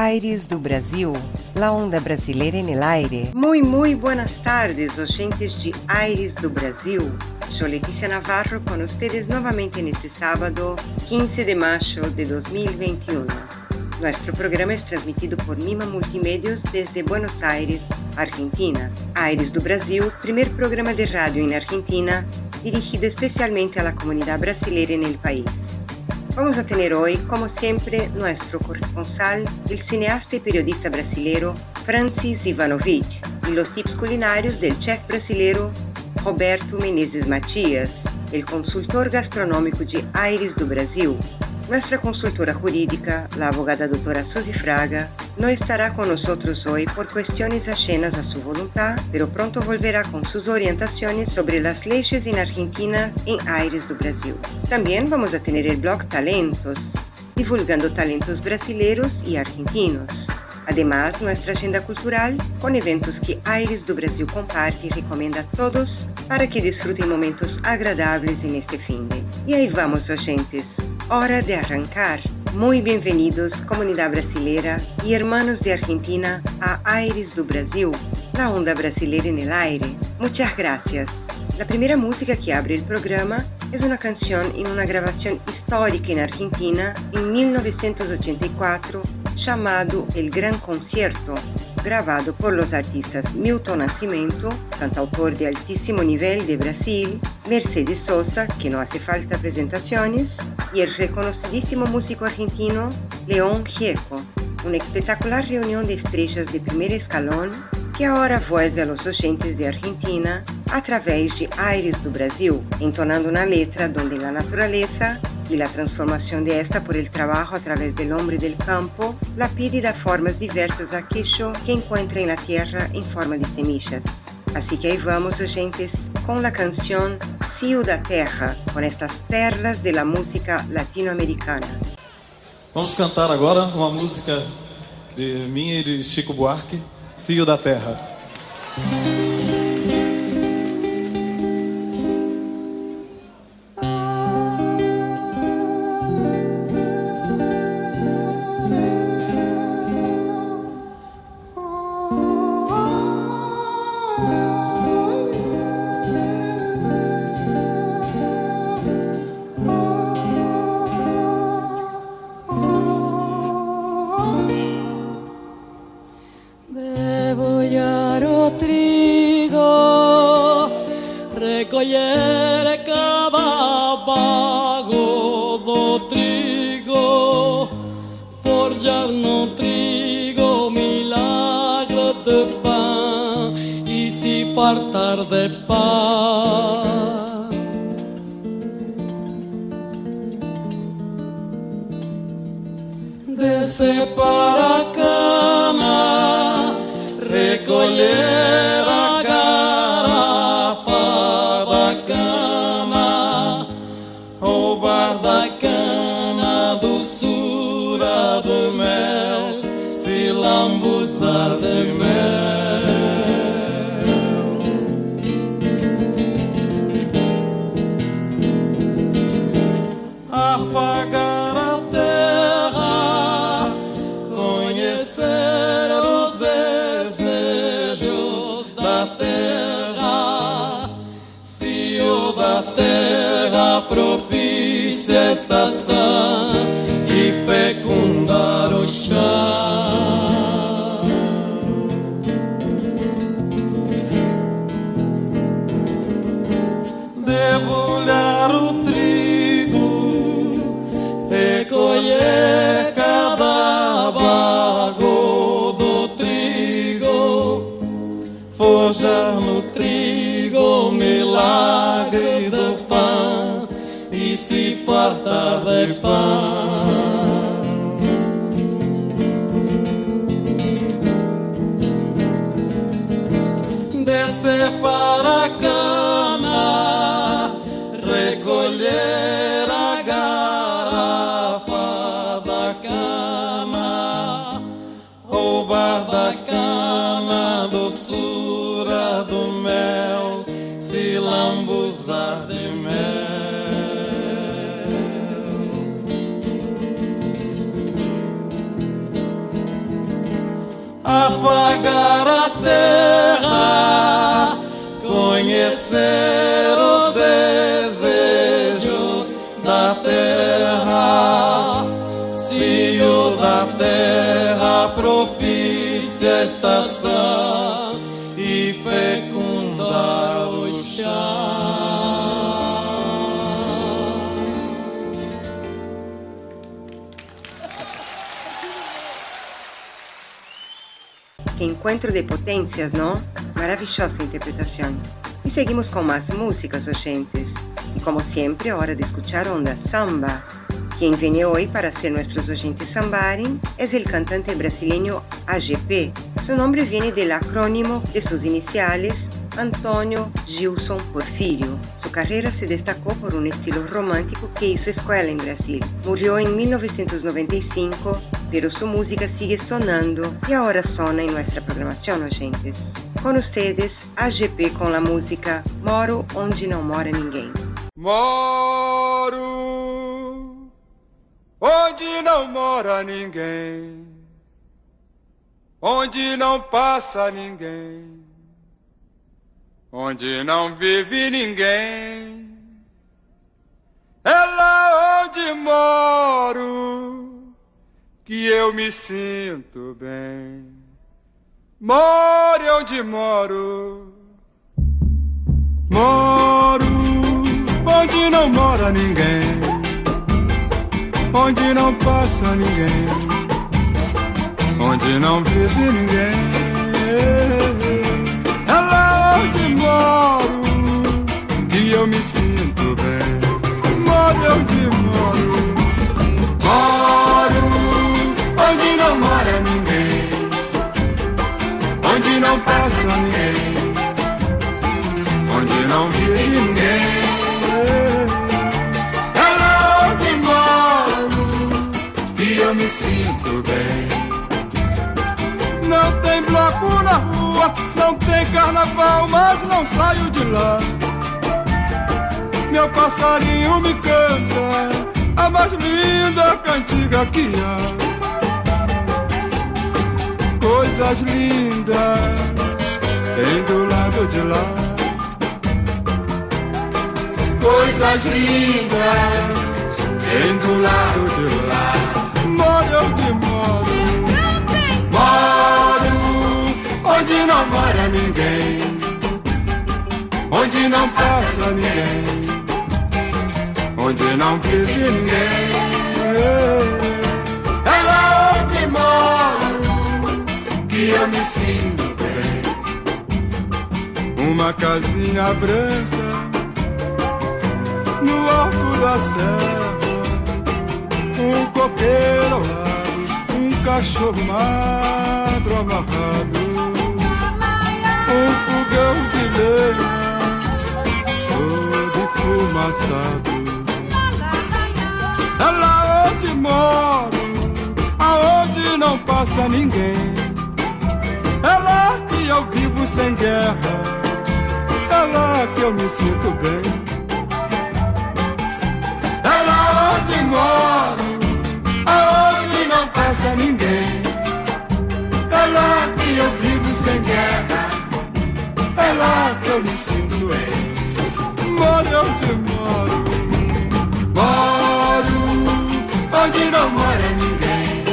Aires do Brasil, la onda brasileira en el aire. Muy, muy buenas tardes, oyentes de Aires do Brasil. Soy Letícia Navarro con ustedes nuevamente en este sábado, 15 de mayo de 2021. Nuestro programa es transmitido por Mima Multimedios desde Buenos Aires, Argentina. Aires do Brasil, primer programa de radio en Argentina dirigido especialmente a la comunidad brasileira en el país. Vamos a tener hoy, como siempre, nuestro corresponsal, el cineasta y periodista brasileño Francis Ivanovich, y los tips culinarios del chef brasileño Roberto Menezes Matias, el consultor gastronómico de Aires do Brasil, nuestra consultora jurídica, la abogada doutora Suzy Fraga, no estará con nosotros hoy por cuestiones ajenas a su voluntad, pero pronto volverá con sus orientaciones sobre las leyes en Argentina en Aires do Brasil. También vamos a tener el blog Talentos, divulgando talentos brasileños y argentinos. Además, nuestra agenda cultural con eventos que Aires do Brasil comparte y recomienda a todos para que disfruten momentos agradables en este fin de. Y ahí vamos, oyentes. Hora de arrancar. Muy bienvenidos, comunidad brasileira y hermanos de Argentina, a Aires do Brasil, la onda brasileira en el aire. Muchas gracias. La primera música que abre el programa es una canción en una grabación histórica en Argentina en 1984 llamado El Gran Concierto, grabado por los artistas Milton Nascimento, cantautor de altísimo nivel de Brasil, Mercedes Sosa, que no hace falta presentaciones, y el reconocidísimo músico argentino León Gieco, una espectacular reunión de estrellas de primer escalón que ahora vuelve a los oyentes de Argentina a través de Aires do Brasil, entonando una letra donde la naturaleza y la transformación de esta por el trabajo a través del hombre del campo la pide da formas diversas a queixo que encuentra en la tierra en forma de semillas. Así que ahí vamos, oyentes, con la canción Cio da Terra, con estas perlas de la música latino-americana. Vamos cantar agora uma música de minha e de Chico Buarque, Cio da Terra. Fartar de pan. Descer para estação terra, conhecer os desejos da terra. Se o da terra propicia a estação encuentro de potências, não? Maravilhosa interpretação. E seguimos com mais músicas, oyentes. E como sempre, hora de escuchar Onda Samba. Quem vem hoje para ser nuestros oyentes sambarin es el cantante brasileño AGP. Su nombre viene del acrónimo de sus iniciales Antonio Gilson Porfirio. Su carrera se destacó por un estilo romántico que hizo escuela en Brasil. Murió en 1995, pero su música sigue sonando y ahora suena en nuestra programación, oyentes. Con ustedes, AGP com a música Moro Onde Não Mora Ninguém. Moro onde não mora ninguém, onde não passa ninguém, onde não vive ninguém. É lá onde moro que eu me sinto bem. More onde moro, moro onde não mora ninguém onde não passa ninguém, onde não vive ninguém. É lá onde moro. Que eu me sinto bem. Moro onde moro, moro onde não mora ninguém, onde não passa ninguém, carnaval, mas não saio de lá. Meu passarinho me canta a mais linda cantiga que há. Coisas lindas tem do lado de lá. Coisas lindas tem do lado de lá ninguém. Onde não passa ninguém. Onde não vive ninguém. É lá onde moro que eu me sinto bem. Uma casinha branca no alto da serra um coqueiro lado, um cachorro magro amarrado, um fogão de lenha todo enfumaçado. É lá onde moro, aonde não passa ninguém. É lá que eu vivo sem guerra, é lá que eu me sinto bem. É lá onde moro passa ninguém. É lá que eu vivo. É lá que eu me sinto bem. Moro onde moro. Moro onde não mora ninguém.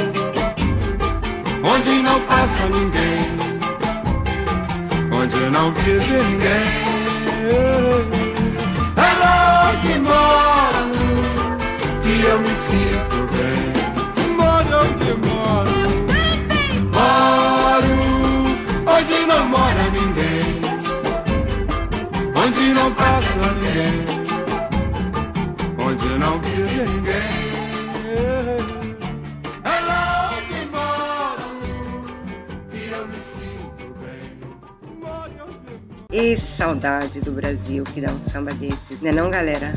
Onde não passa ninguém. Onde não vive ninguém. É lá onde moro que eu me sinto bem saudade do Brasil que dá um samba desses, né não, galera?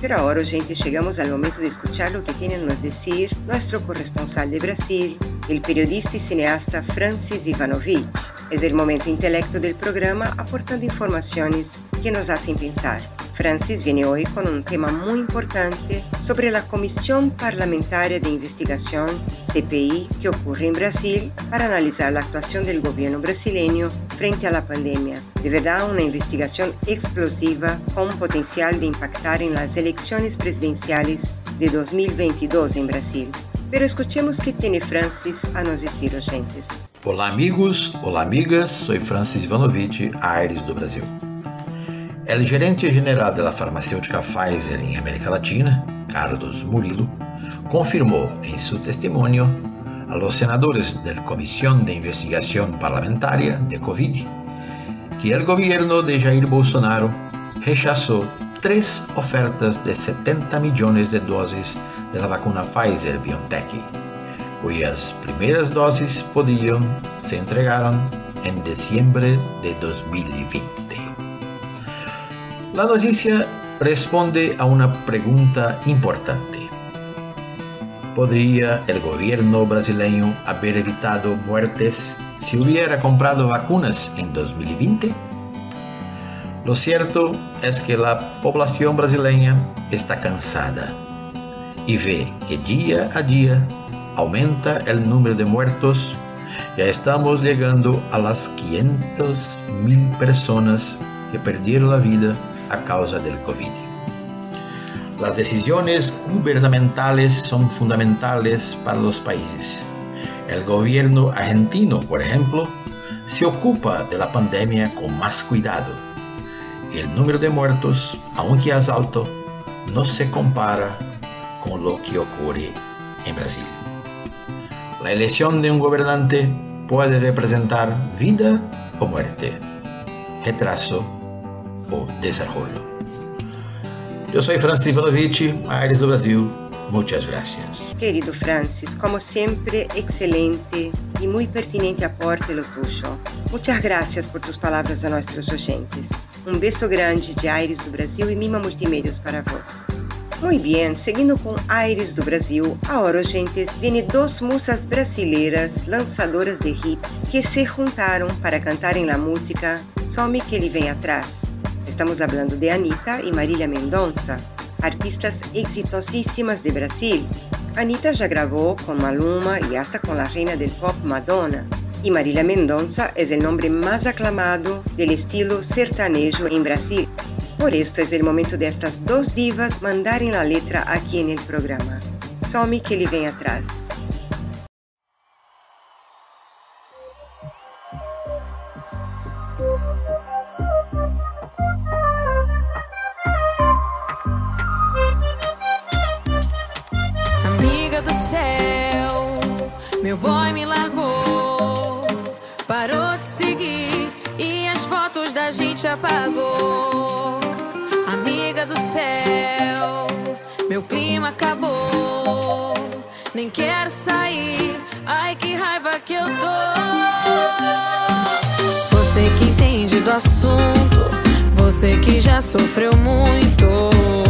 Pero ahora, gente, llegamos al momento de escuchar lo que tiene a nos decir nuestro corresponsal de Brasil, el periodista y cineasta Francis Ivanovich. Es el momento intelecto del programa aportando informaciones que nos hacen pensar. Francis viene hoy con un tema muy importante sobre la Comisión Parlamentaria de Investigación, CPI, que ocurre en Brasil para analizar la actuación del gobierno brasileño frente la pandemia. De verdad, una investigación explosiva con potencial de impactar en las elecciones presidenciales de 2022 en Brasil. Pero escuchemos qué tiene Francis a nos decir, oyentes. Olá, amigos, olá, amigas. Soy Francis Ivanovich, Aires do Brasil. El gerente general de la farmacéutica Pfizer em América Latina, Carlos Murilo, confirmou em seu testemunho a los senadores da Comissão de Investigação Parlamentaria de Covid que o governo de Jair Bolsonaro rechazou três ofertas de 70 milhões de doses da vacuna Pfizer BioNTech, cujas primeiras doses podiam se entregaram em dezembro de 2020. A notícia responde a uma pergunta importante. ¿Podría el gobierno brasileño haber evitado muertes si hubiera comprado vacunas en 2020? Lo cierto es que la población brasileña está cansada y ve que día a día aumenta el número de muertos. Ya estamos llegando a las 500 mil personas que perdieron la vida a causa del COVID. Las decisiones gubernamentales son fundamentales para los países. El gobierno argentino, por ejemplo, se ocupa de la pandemia con más cuidado. El número de muertos, aunque es alto, no se compara con lo que ocurre en Brasil. La elección de un gobernante puede representar vida o muerte, retraso o desarrollo. Eu sou Francis Ivanovich, Aires do Brasil. Muchas gracias. Querido Francis, como sempre, excelente e muito pertinente aporte lo tuyo. Muchas gracias por tus palavras a nossos oyentes. Um beijo grande de Aires do Brasil e Mima Multimedios para vós. Muito bem, seguindo com Aires do Brasil, agora, oyentes, viene duas musas brasileiras lançadoras de hits que se juntaram para cantarem a música Some que ele vem atrás. Estamos hablando de Anitta y Marília Mendonça, artistas exitosísimas de Brasil. Anitta ya grabó con Maluma y hasta con la reina del pop Madonna. Y Marília Mendonça es el nombre más aclamado del estilo sertanejo en Brasil. Por esto es el momento de estas dos divas mandarem la letra aquí en el programa. Some que ele vem atrás. Nem quero sair, ai que raiva que eu tô. Você que entende do assunto, você que já sofreu muito.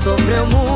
Sofreu muito.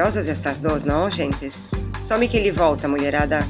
Poderosas estas dos, ¿no, gentes? Some que ele volta, mulherada.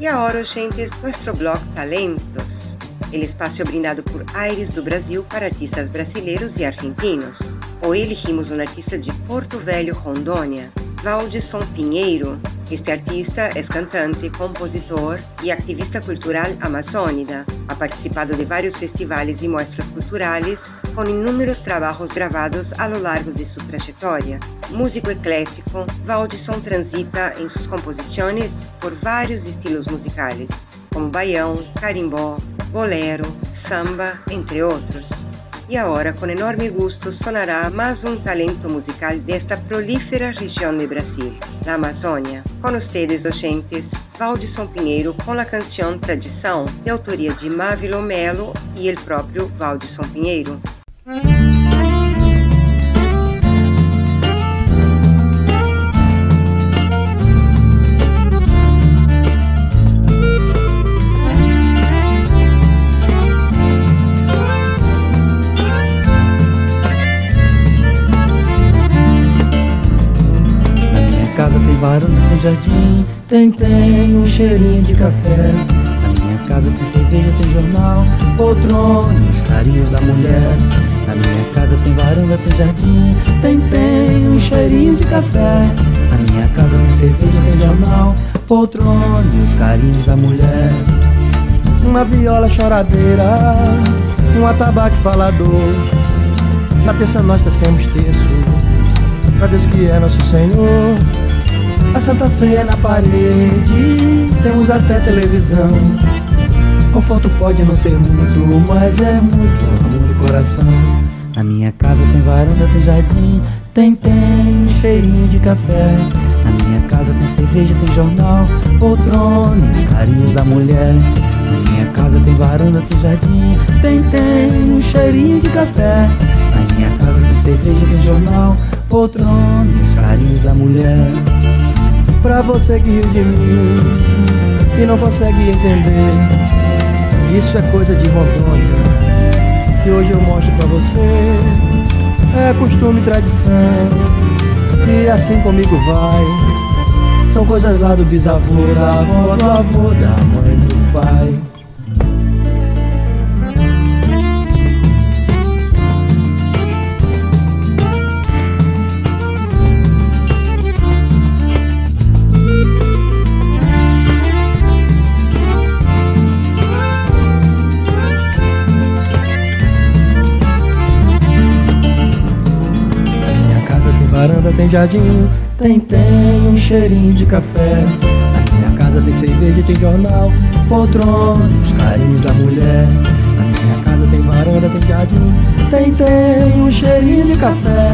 E agora, gentes, nosso blog Talentos, el espaço brindado por Aires do Brasil para artistas brasileiros e argentinos. Hoje elegimos um artista de Porto Velho, Rondônia, Valdisson Pinheiro. Este artista es cantante, compositor y activista cultural amazónida. Ha participado de varios festivales y muestras culturales, con inúmeros trabajos grabados a lo largo de su trayectoria. Músico eclético, Valdisson transita en sus composiciones por varios estilos musicales, como baião, carimbó, bolero, samba, entre outros. E agora, com enorme gosto, sonará mais um talento musical desta prolífera região de Brasil, a Amazônia. Com ustedes, oyentes, Valdisson Pinheiro com a canção Tradição, de autoria de Mávilo Melo e o próprio Valdisson Pinheiro. Tem jardim, tem, tem um cheirinho de café. Na minha casa tem cerveja, tem jornal, poltrona os carinhos da mulher. Na minha casa tem varanda, tem jardim, tem, tem um cheirinho de café. Na minha casa tem cerveja, tem jornal, poltrona os carinhos da mulher. Uma viola choradeira, um atabaque falador. Na terça nós tecemos terço, pra Deus que é nosso Senhor. A Santa Ceia na parede, temos até televisão. Conforto pode não ser muito, mas é muito amor do coração. Na minha casa tem varanda, tem jardim, tem, tem cheirinho de café. Na minha casa tem cerveja, tem jornal, poltrona, os carinhos da mulher. Na minha casa tem varanda, tem jardim, tem, tem um cheirinho de café. Na minha casa tem cerveja, tem jornal, poltrona, os carinhos da mulher pra você que riu de mim e não consegue entender. Isso é coisa de Rondônia que hoje eu mostro pra você. É costume e tradição e assim comigo vai. São coisas lá do bisavô, da avó, do avô, da mãe, do pai. Tem jardim, tem, tem um cheirinho de café. Na minha casa tem cerveja e tem jornal, poltrona, os carinhos da mulher. Na minha casa tem varanda, tem jardim, tem, tem um cheirinho de café.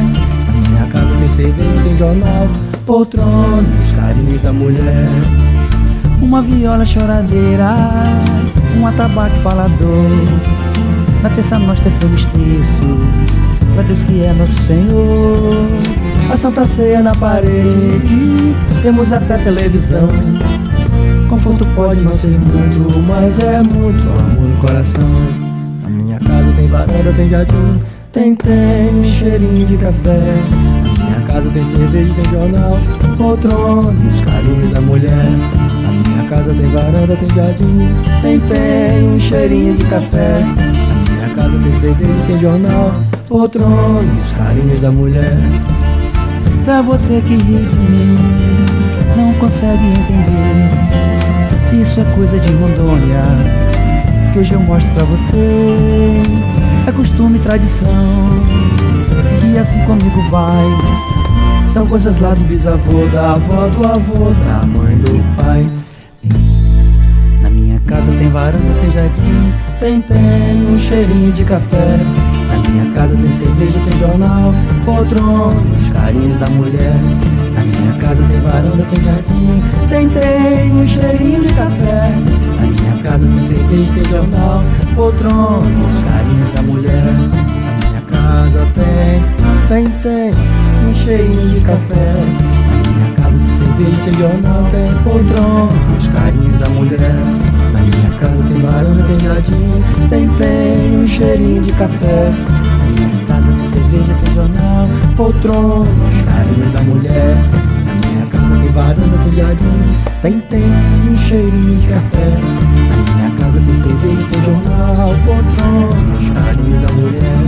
Na minha casa tem cerveja tem jornal, poltrona, os carinhos da mulher. Uma viola choradeira, um atabaque falador. Na terça nós tecemos terço, pra Deus que é nosso Senhor. A Santa Ceia na parede, temos até televisão. Conforto pode não ser muito, mas é muito amor no coração. Na minha casa tem varanda, tem jardim, tem, tem um cheirinho de café. Na minha casa tem cerveja, tem jornal, poltrona e os carinhos da mulher. Na minha casa tem varanda, tem jardim, tem, tem um cheirinho de café. Na minha casa tem cerveja, tem jornal, poltrona e os carinhos da mulher. Pra você que ri de mim, não consegue entender. Isso é coisa de Rondônia, que hoje eu mostro pra você. É costume e tradição, que assim comigo vai. São coisas lá do bisavô, da avó, do avô, da mãe, do pai. Na minha casa tem varanda, tem jardim, tem, tem um cheirinho de café. Minha casa tem cerveja, tem jornal, poltronas, carinhos da mulher. Na minha casa tem varanda, tem jardim, tem, tem um cheirinho de café. Na minha casa tem cerveja, tem jornal, poltronas, carinhos da mulher. Na minha casa tem, tem, tem um cheirinho de café. Na minha casa tem cerveja, tem jornal, tem poltronas, carinhos da mulher. Minha casa tem varanda, tem jardim, tem, tem um cheirinho de café. Na minha casa tem cerveja, tem jornal, poltronas, carinhos da mulher. Na minha casa tem varanda, tem jardim, tem, tem um cheirinho de café. Na minha casa tem cerveja, tem jornal, poltronas, carinhos da mulher.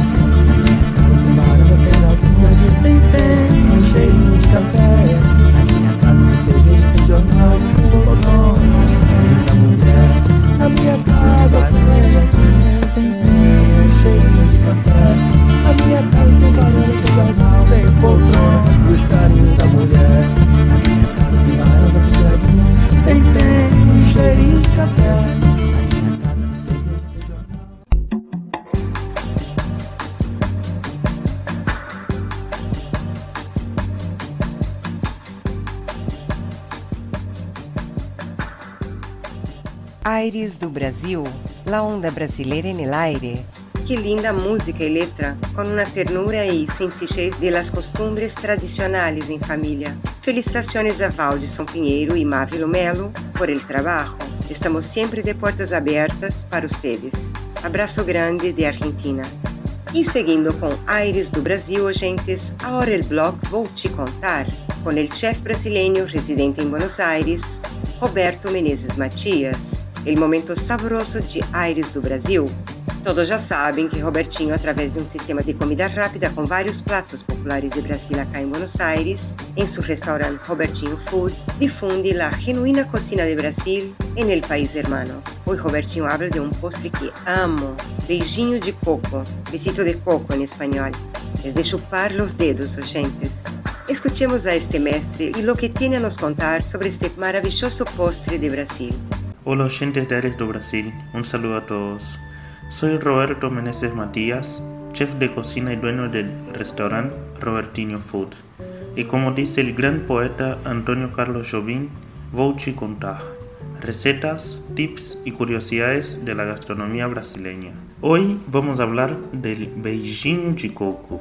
Na minha casa tem varanda, tem jardim, tem, tem um cheirinho de café. Na minha casa tem cerveja, tem jornal, casa jardim, tem, tem cheirinho de café. Na minha casa tem varanda, tem jornal, tem poltrona, os carinhos da mulher. Na minha casa tem varanda, tem jardim, tem, tem cheirinho de café. Aires do Brasil, la onda brasileira en el aire. Qué linda música y letra, con una ternura y sencillez de las costumbres tradicionales en familia. Felicitaciones a Valdison Pinheiro y Mávilo Melo por el trabajo. Estamos siempre de puertas abiertas para ustedes. Abraço grande de Argentina. E seguindo com Aires do Brasil, oyentes, agora el blog Vou Te Contar, com el chef brasileño residente em Buenos Aires, Roberto Menezes Matias. El momento saboroso de Aires do Brasil. Todos já sabem que Robertinho, através de um sistema de comida rápida com vários pratos populares de Brasil acá em Buenos Aires, em seu restaurante Robertinho Food, difunde a genuína cocina de Brasil en el país hermano. Hoje Robertinho habla de um postre que amo, beijinho de coco, besito de coco em espanhol. Es de chupar los dedos, oyentes. Escuchemos a este mestre y lo que tiene a nos contar sobre este maravilloso postre de Brasil. Hola oyentes de Aires do Brasil, un saludo a todos. Soy Roberto Meneses Matías, chef de cocina y dueño del restaurante Robertinho Food. Y como dice el gran poeta Antonio Carlos Jobim, vou te contar recetas, tips y curiosidades de la gastronomía brasileña. Hoy vamos a hablar del beijinho de coco.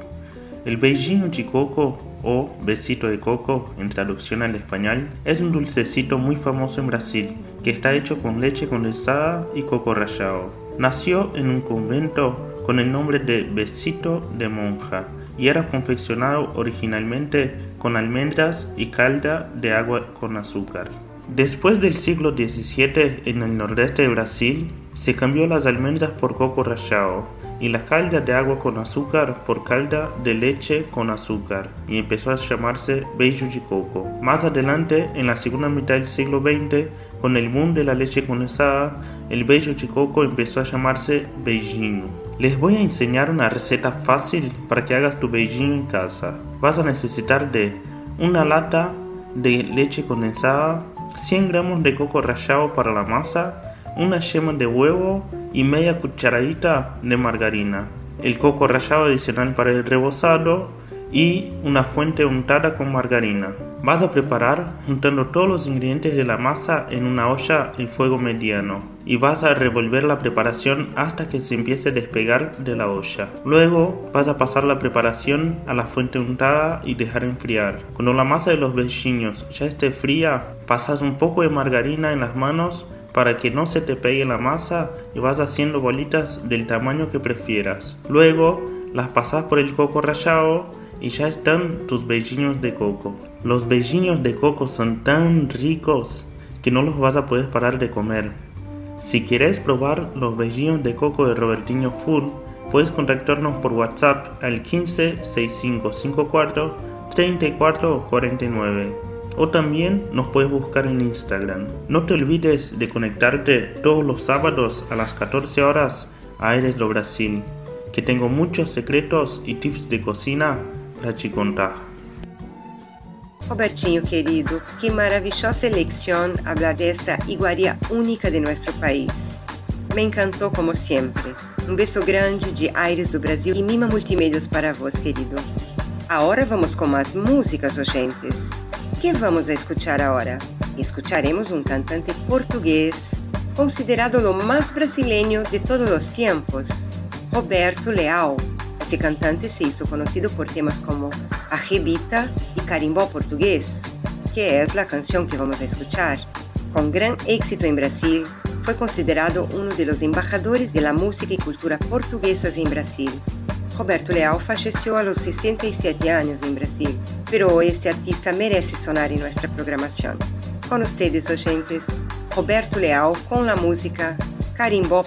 El beijinho de coco o besito de coco en traducción al español es un dulcecito muy famoso en Brasil que está hecho con leche condensada y coco rallado. Nació en un convento con el nombre de besito de monja y era confeccionado originalmente con almendras y calda de agua con azúcar. Después del siglo XVII en el nordeste de Brasil se cambió las almendras por coco rallado y la calda de agua con azúcar por calda de leche con azúcar y empezó a llamarse beijo de coco. Más adelante, en la segunda mitad del siglo XX, con el boom de la leche condensada, el beijo de coco empezó a llamarse beijinho. Les voy a enseñar una receta fácil para que hagas tu beijinho en casa. Vas a necesitar de una lata de leche condensada, 100 gramos de coco rallado para la masa, una yema de huevo y media cucharadita de margarina, el coco rallado adicional para el rebozado y una fuente untada con margarina. Vas a preparar juntando todos los ingredientes de la masa en una olla en fuego mediano y vas a revolver la preparación hasta que se empiece a despegar de la olla. Luego vas a pasar la preparación a la fuente untada y dejar enfriar. Cuando la masa de los beijinhos ya esté fría, pasas un poco de margarina en las manos para que no se te pegue la masa y vas haciendo bolitas del tamaño que prefieras. Luego las pasas por el coco rallado y ya están tus beijinhos de coco. Los beijinhos de coco son tan ricos que no los vas a poder parar de comer. Si quieres probar los beijinhos de coco de Robertinho Food, puedes contactarnos por WhatsApp al 15 6554 34 49 o también nos puedes buscar en Instagram. No te olvides de conectarte todos los sábados a las 14 horas a Aires do Brasil, que tengo muchos secretos y tips de cocina para te contar. Robertinho querido, que maravillosa elección hablar de esta iguaria única de nuestro país. Me encantó como sempre. Um beijo grande de Aires do Brasil e Mima Multimeios para vós, querido. Agora vamos com as músicas, oyentes. que vamos a escuchar agora? Escucharemos um cantante português considerado o mais brasileiro de todos os tempos, Roberto Leal. Este cantante se hizo conhecido por temas como Arrebita e Carimbó Português, que é a canção que vamos a escuchar. Com gran éxito em Brasil, foi considerado um dos embajadores da música e cultura portuguesas em Brasil. Roberto Leal faleceu aos 67 anos em Brasil, pero este artista merece sonar em nossa programação. Com vocês, oyentes, Roberto Leal com a música Carimbó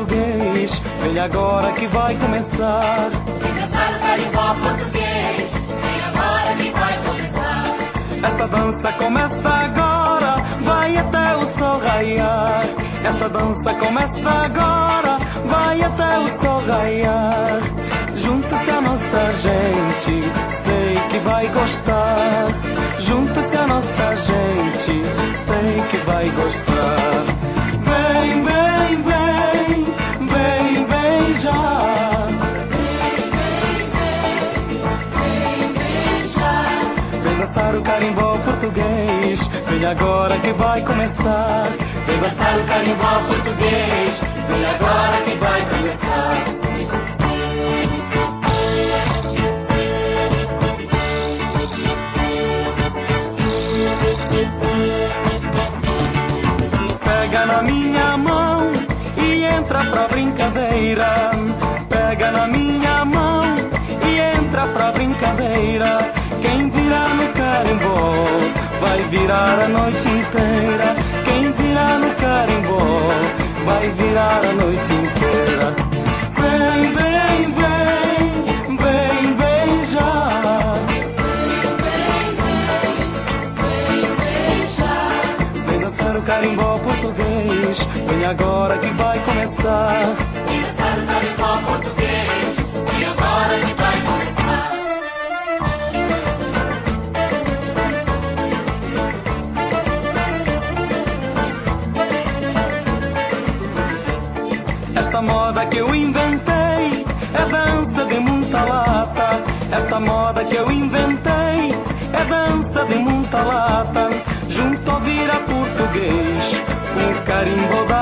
Português. agora que vai começar. Vem dançar o carimbó português, vem agora que vai começar. Esta dança começa agora, vai até o sol raiar. Esta dança começa agora, vai até o sol raiar. Junta-se a nossa gente, sei que vai gostar. Junta-se a nossa gente, sei que vai gostar. Dançar o carimbó português, vem agora que vai começar. Vem dançar o carimbó português, vem agora que vai começar. Pega na minha mão e entra pra brincadeira. Pega na minha mão e entra pra brincadeira. Virar no carimbó vai virar a noite inteira. Quem virar no carimbó vai virar a noite inteira. Vem, vem, vem, vem, vem já. Vem dançar o carimbó português. Vem agora que vai começar. Vem dançar o carimbó português,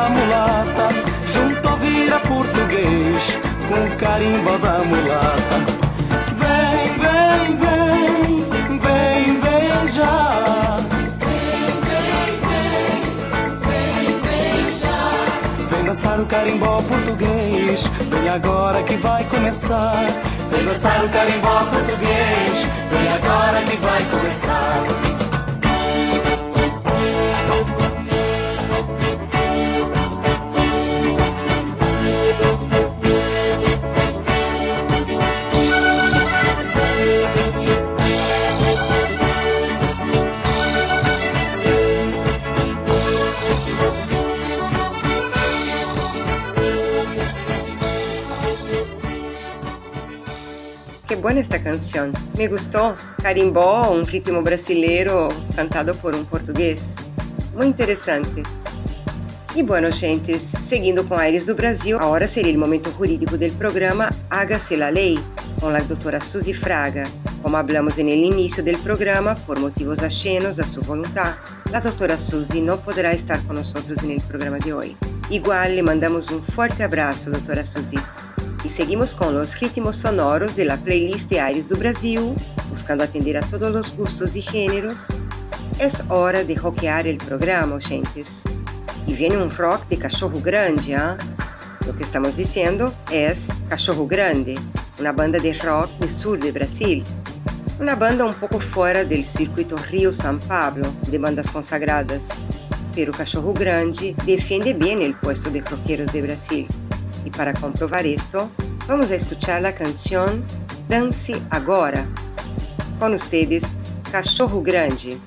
mulata. Junto ao vira português, com o carimbo da mulata. Vem, vem, vem, vem, vem já. Vem dançar o carimbó português, vem agora que vai começar. Vem dançar o carimbó português, vem agora que vai começar. Buena esta canção. Me gostou. Carimbó, um ritmo brasileiro cantado por um português. Muito interessante. E bueno, gente, seguindo com Aires do Brasil, agora seria o momento jurídico do programa Hágase la Lei, com a doutora Suzy Fraga. Como hablamos en el del programa, por motivos ajenos a su voluntad, la doctora Suzy no podrá estar con nosotros en el programa de hoy. Igual le mandamos un fuerte abrazo, doutora Suzy. E seguimos com os ritmos sonoros de la playlist de Aires do Brasil, buscando atender a todos os gustos e gêneros. É hora de rockear o programa, gentes. E vem um rock de cachorro grande, ¿ah? Lo que estamos dizendo é Cachorro Grande, uma banda de rock do sul de Brasil. Uma banda um pouco fora do circuito Rio-São Paulo de bandas consagradas. Pero Cachorro Grande defende bem o puesto de rockeros de Brasil. E para comprovar isto, vamos a escuchar a canção Dance Agora. Com ustedes, Cachorro Grande.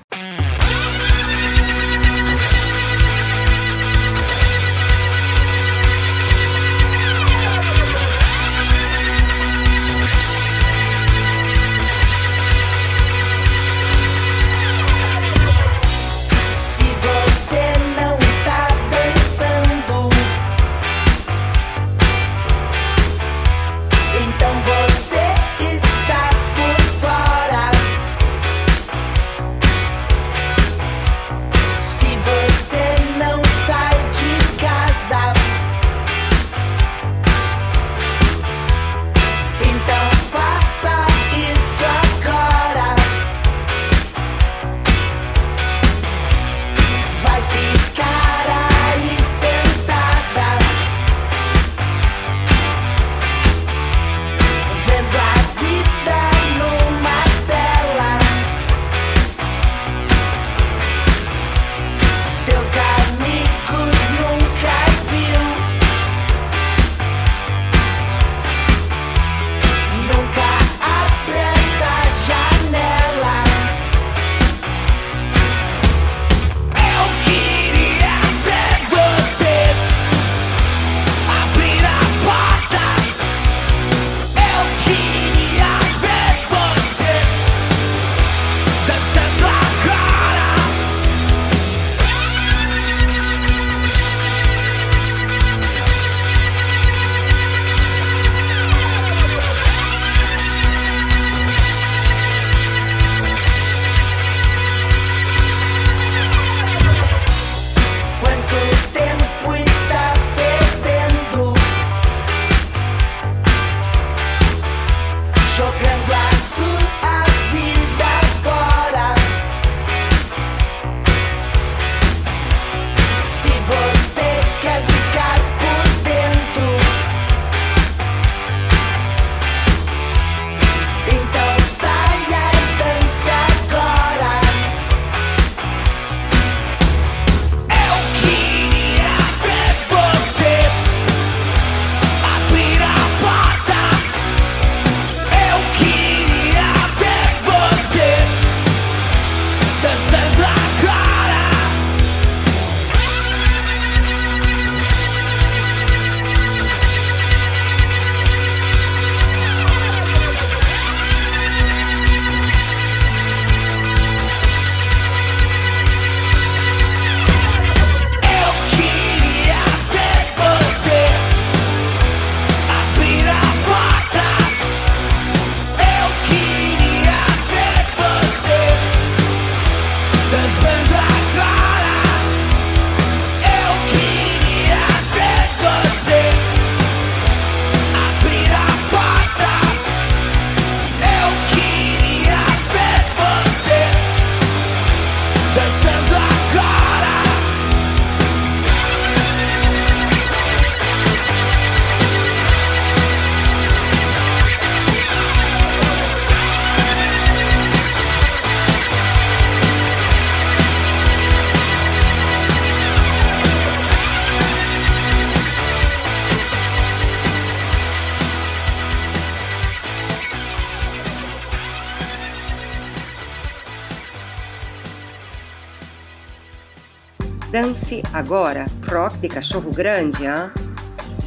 Agora, rock de cachorro grande, hein?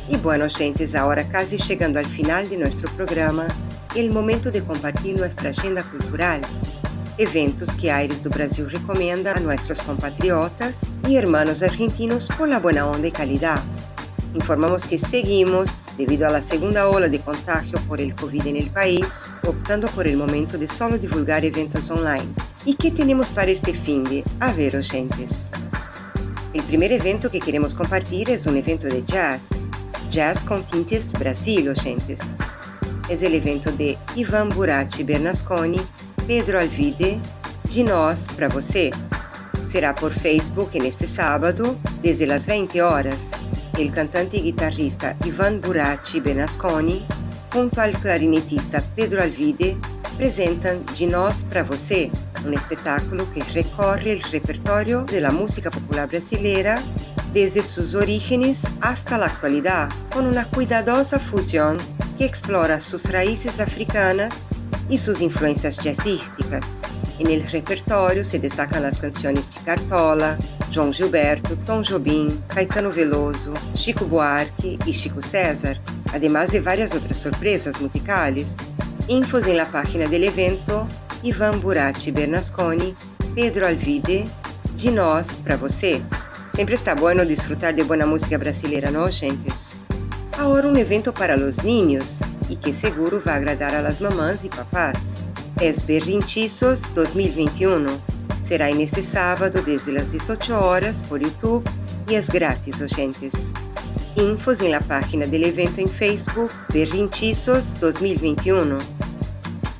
E bueno, gentes, agora quase chegando ao final de nosso programa, é o momento de compartilhar nossa agenda cultural. Eventos que Aires do Brasil recomenda a nossos compatriotas e hermanos argentinos por la buena onda e calidad. informamos que seguimos, debido a la segunda ola de contagio por el COVID en el país, optando por el momento de solo divulgar eventos online. ¿Y qué tenemos para este fin de? A ver, oyentes. El primer evento que queremos compartir es un evento de jazz, Jazz con Tintes Brasil, oyentes. Es el evento de Ivan Buracci Bernasconi, Pedro Alvide, de nós para você. Será por Facebook neste sábado, desde as 20 horas. El cantante y guitarrista Ivan Buracci Bernasconi, junto al clarinetista Pedro Alvide, presentan De Nós para Você, um espetáculo que recorre o repertório de la música popular brasileira desde sus orígenes hasta la actualidad, con una cuidadosa fusión que explora sus raíces africanas y sus influencias jazzísticas. En repertório se destacan las canciones de Cartola, João Gilberto, Tom Jobim, Caetano Veloso, Chico Buarque y Chico César, además de varias otras sorpresas musicales. Infos en la página del evento Ivan Burati Bernasconi, Pedro Alvide, de nós para você. Sempre está bueno disfrutar de boa música brasileira, não, gentes? Agora um evento para os niños e que seguro vai agradar a las mamãs e papás. Es Berrinchizos 2021. Será neste sábado desde as 18 horas por YouTube e é grátis, oyentes. Infos la página del evento em Facebook Berrinchizos 2021.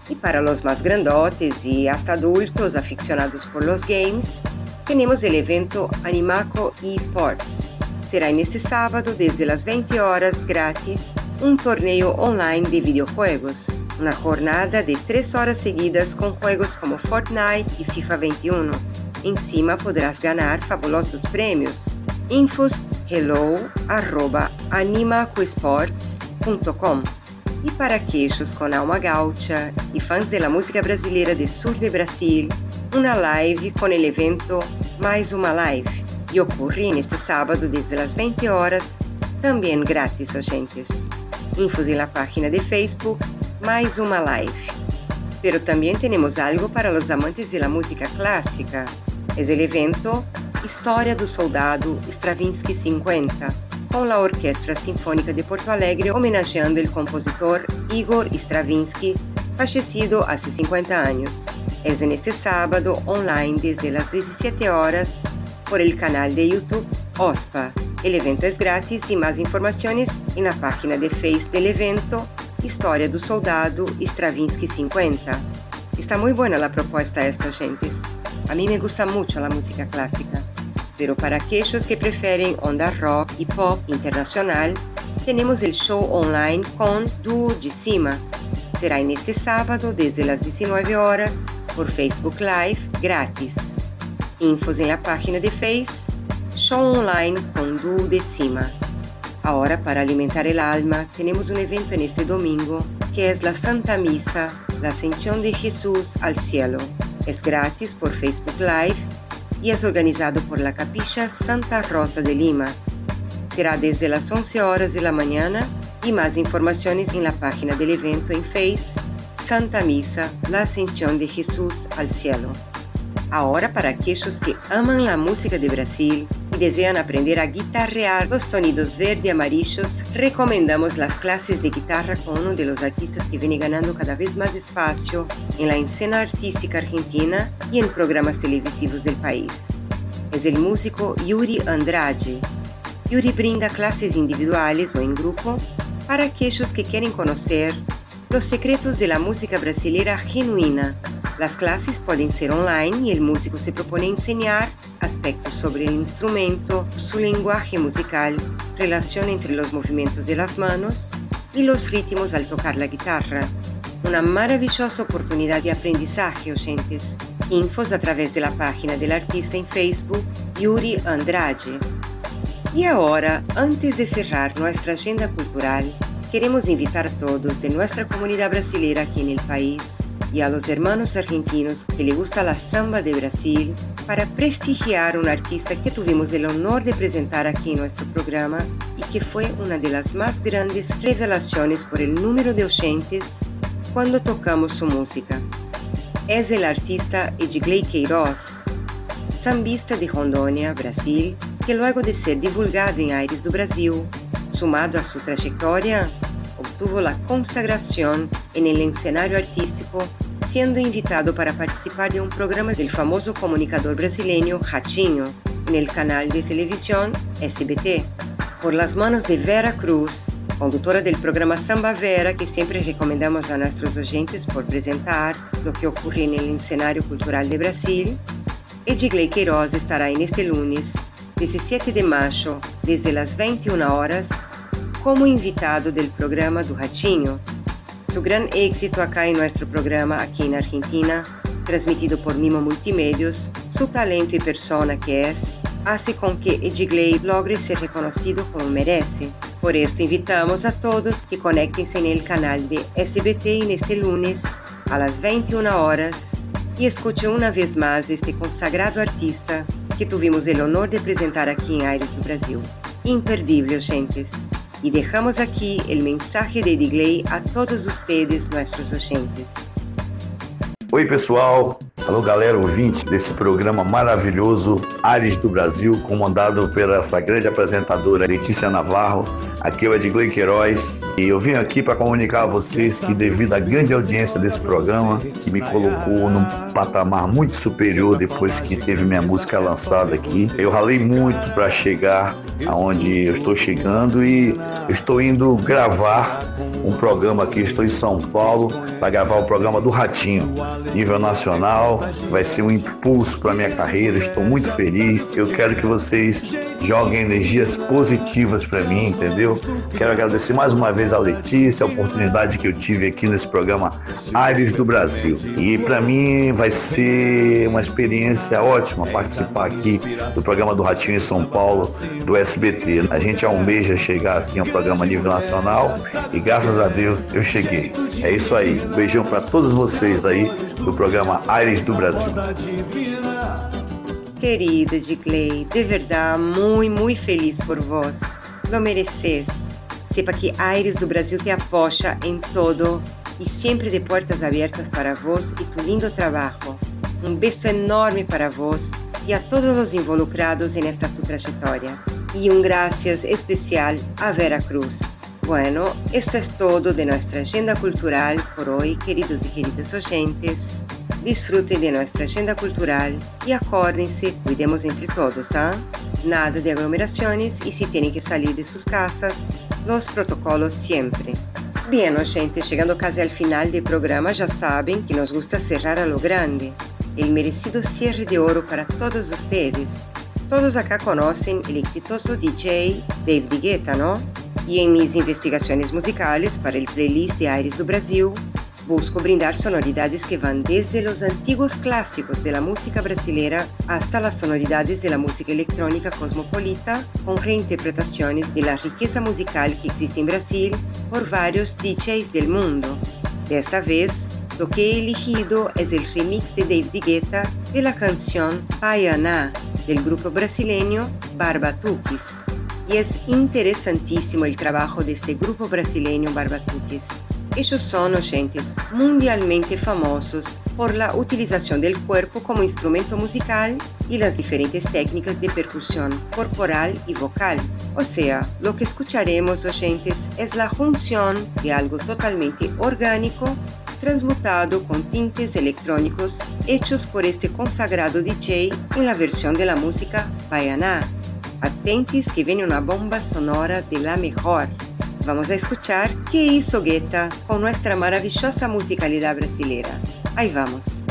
E para los más grandotes e hasta adultos aficionados por los games, temos o evento Animaco eSports. Será neste sábado, desde as 20 horas, grátis, um torneio online de videojuegos. Uma jornada de 3 horas seguidas com jogos como Fortnite e FIFA 21. Em cima poderás ganhar fabulosos prêmios. Infos hello E para queixos com alma gaúcha e fãs da música brasileira de sul de Brasil, uma live com o evento Mais Uma Live e ocorre neste sábado desde as 20 horas, também grátis, oyentes. Infos na página de Facebook Mais Uma Live. Pero também temos algo para os amantes da música clássica. É o evento História do Soldado Stravinsky 50, com a Orquestra Sinfônica de Porto Alegre homenageando o compositor Igor Stravinsky, fallecido há 50 anos. É neste sábado online desde as 17 horas por el canal de YouTube OSPA. El evento es gratis y más informaciones en la página de Face del evento História do Soldado Stravinsky 50. Está muy buena la propuesta esta, gentes. A mí me gusta mucho la música clásica, pero para aquellos que prefieren onda rock y pop internacional, tenemos el show online con Duo de Cima. Será en este sábado desde las 19 horas por Facebook Live grátis. Infos em la página de Face, show online com Duo de Cima. Ahora, para alimentar el alma, tenemos un evento en este domingo que es la Santa Misa, la Ascensión de Jesús al Cielo. Es gratis por Facebook Live y es organizado por la Capilla Santa Rosa de Lima. Será desde las 11 horas de la mañana y más informaciones en la página del evento en Face, Santa Misa, la Ascensión de Jesús al Cielo. Ahora para aquellos que aman la música de Brasil desean aprender a guitarrear los sonidos verde amarillos, recomendamos las clases de guitarra con uno de los artistas que viene ganando cada vez más espacio en la escena artística argentina y en programas televisivos del país. Es el músico Yuri Andrade. Yuri brinda clases individuales o en grupo para aquellos que quieren conocer los secretos de la música brasileira genuina Las clases pueden ser online y el músico se propone enseñar aspectos sobre el instrumento, su lenguaje musical, relación entre los movimientos de las manos y los ritmos al tocar la guitarra. Una maravillosa oportunidad de aprendizaje, oyentes. Infos a través de la página del artista en Facebook, Yuri Andrade. Y ahora, antes de cerrar nuestra agenda cultural, queremos invitar a todos de nuestra comunidad brasileña aquí en el país y a los hermanos argentinos que le gusta la samba de Brasil para prestigiar un artista que tuvimos el honor de presentar aquí en nuestro programa y que fue una de las más grandes revelaciones por el número de oyentes cuando tocamos su música. Es el artista Edgley Queiroz, sambista de Rondônia, Brasil, que luego de ser divulgado en Aires do Brasil, Sumado a su trayectoria, obtuvo la consagración en el escenario artístico siendo invitado para participar de un programa del famoso comunicador brasileño Ratinho en el canal de televisión SBT, por las manos de Vera Cruz, conductora del programa Samba Vera, que siempre recomendamos a nuestros oyentes por presentar lo que ocurre en el escenario cultural de Brasil. Edgley Queiroz estará en este lunes, 17 de mayo, desde las 21 horas, como invitado del programa do Ratinho. Su gran éxito acá en nuestro programa aquí en Argentina, transmitido por Mimo Multimedios, su talento y persona que es, hace con que Edgley logre ser reconocido como merece. Por esto invitamos a todos que conectense en el canal de SBT en este lunes las 21 horas y escuchen una vez más este consagrado artista que tuvimos el honor de presentar aquí en Aires do Brasil. Imperdible, oyentes. Y dejamos aquí el mensaje de Edgley a todos ustedes, nuestros oyentes. Oi, pessoal. Alô, galera ouvinte desse programa maravilhoso Ares do Brasil, comandado pela essa grande apresentadora Letícia Navarro. Aqui é o Edgley Queiroz e eu vim aqui para comunicar a vocês que, devido à grande audiência desse programa, que me colocou num patamar muito superior depois que teve minha música lançada aqui, eu ralei muito para chegar aonde eu estou chegando e estou indo gravar um programa aqui. Estou em São Paulo para gravar o programa do Ratinho, nível nacional. Vai ser um impulso para minha carreira. Estou muito feliz. Eu quero que vocês joguem energias positivas para mim, entendeu? Quero agradecer mais uma vez a Letícia, a oportunidade que eu tive aqui nesse programa Ares do Brasil. E para mim vai ser uma experiência ótima participar aqui do programa do Ratinho em São Paulo, do SBT. A gente almeja chegar assim ao programa nível nacional e graças a Deus eu cheguei. É isso aí. Um beijão para todos vocês aí do programa Aires do Brasil. Querida Edgley, de verdade, muito, muito feliz por vós. Lo mereces. Sepa que Aires do Brasil te apoia em todo e sempre de portas abertas para vós e tu lindo trabalho. Um beijo enorme para vós e a todos os involucrados en esta tu trayectoria. Y un especial a Vera Cruz. Bueno, esto es todo de nuestra agenda cultural por hoy, queridos y queridas oyentes. Disfruten de nuestra agenda cultural y acuérdense, cuidemos entre todos, ¿ah? Nada de aglomeraciones y si tienen que salir de sus casas, los protocolos siempre. Bien, oyentes, chegando casi al final del programa, ya saben que nos gusta cerrar a lo grande. El merecido cierre de oro para todos ustedes. Todos acá conocen el exitoso DJ David Guetta, ¿no? Y en mis investigaciones musicales para el playlist de Aires do Brasil, busco brindar sonoridades que van desde los antiguos clásicos de la música brasileira hasta las sonoridades de la música electrónica cosmopolita, con reinterpretaciones de la riqueza musical que existe en Brasil por varios DJs del mundo. Desta vez, lo que he elegido es el remix de David Guetta de la canción Paianá del grupo brasileño Barbatuques. Y es interesantísimo el trabajo de este grupo brasileño Barbatuques. Ellos son oyentes mundialmente famosos por la utilización del cuerpo como instrumento musical y las diferentes técnicas de percusión corporal y vocal. O sea, lo que escucharemos, oyentes, es la junción de algo totalmente orgánico transmutado con tintes electrónicos hechos por este consagrado DJ en la versión de la música baianá. Atentes que viene una bomba sonora de la mejor. Vamos a escuchar qué hizo Guetta con nuestra maravillosa musicalidad brasileira. Ahí vamos.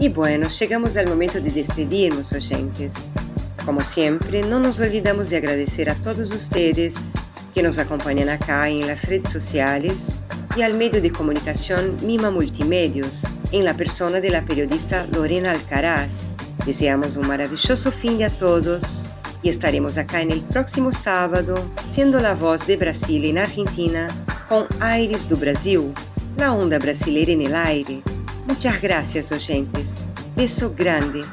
E bueno, chegamos ao momento de despedirmos, oyentes. Como sempre, não nos olvidamos de agradecer a todos ustedes que nos acompanham acá em las redes sociais e al medio de comunicação Mima Multimedios, em la persona de la periodista Lorena Alcaraz. Deseamos um maravilhoso fim de a todos e estaremos acá no próximo sábado, sendo a voz de Brasil na Argentina, com Aires do Brasil, la onda brasileira en el aire. Muchas gracias, oyentes. Beso grande.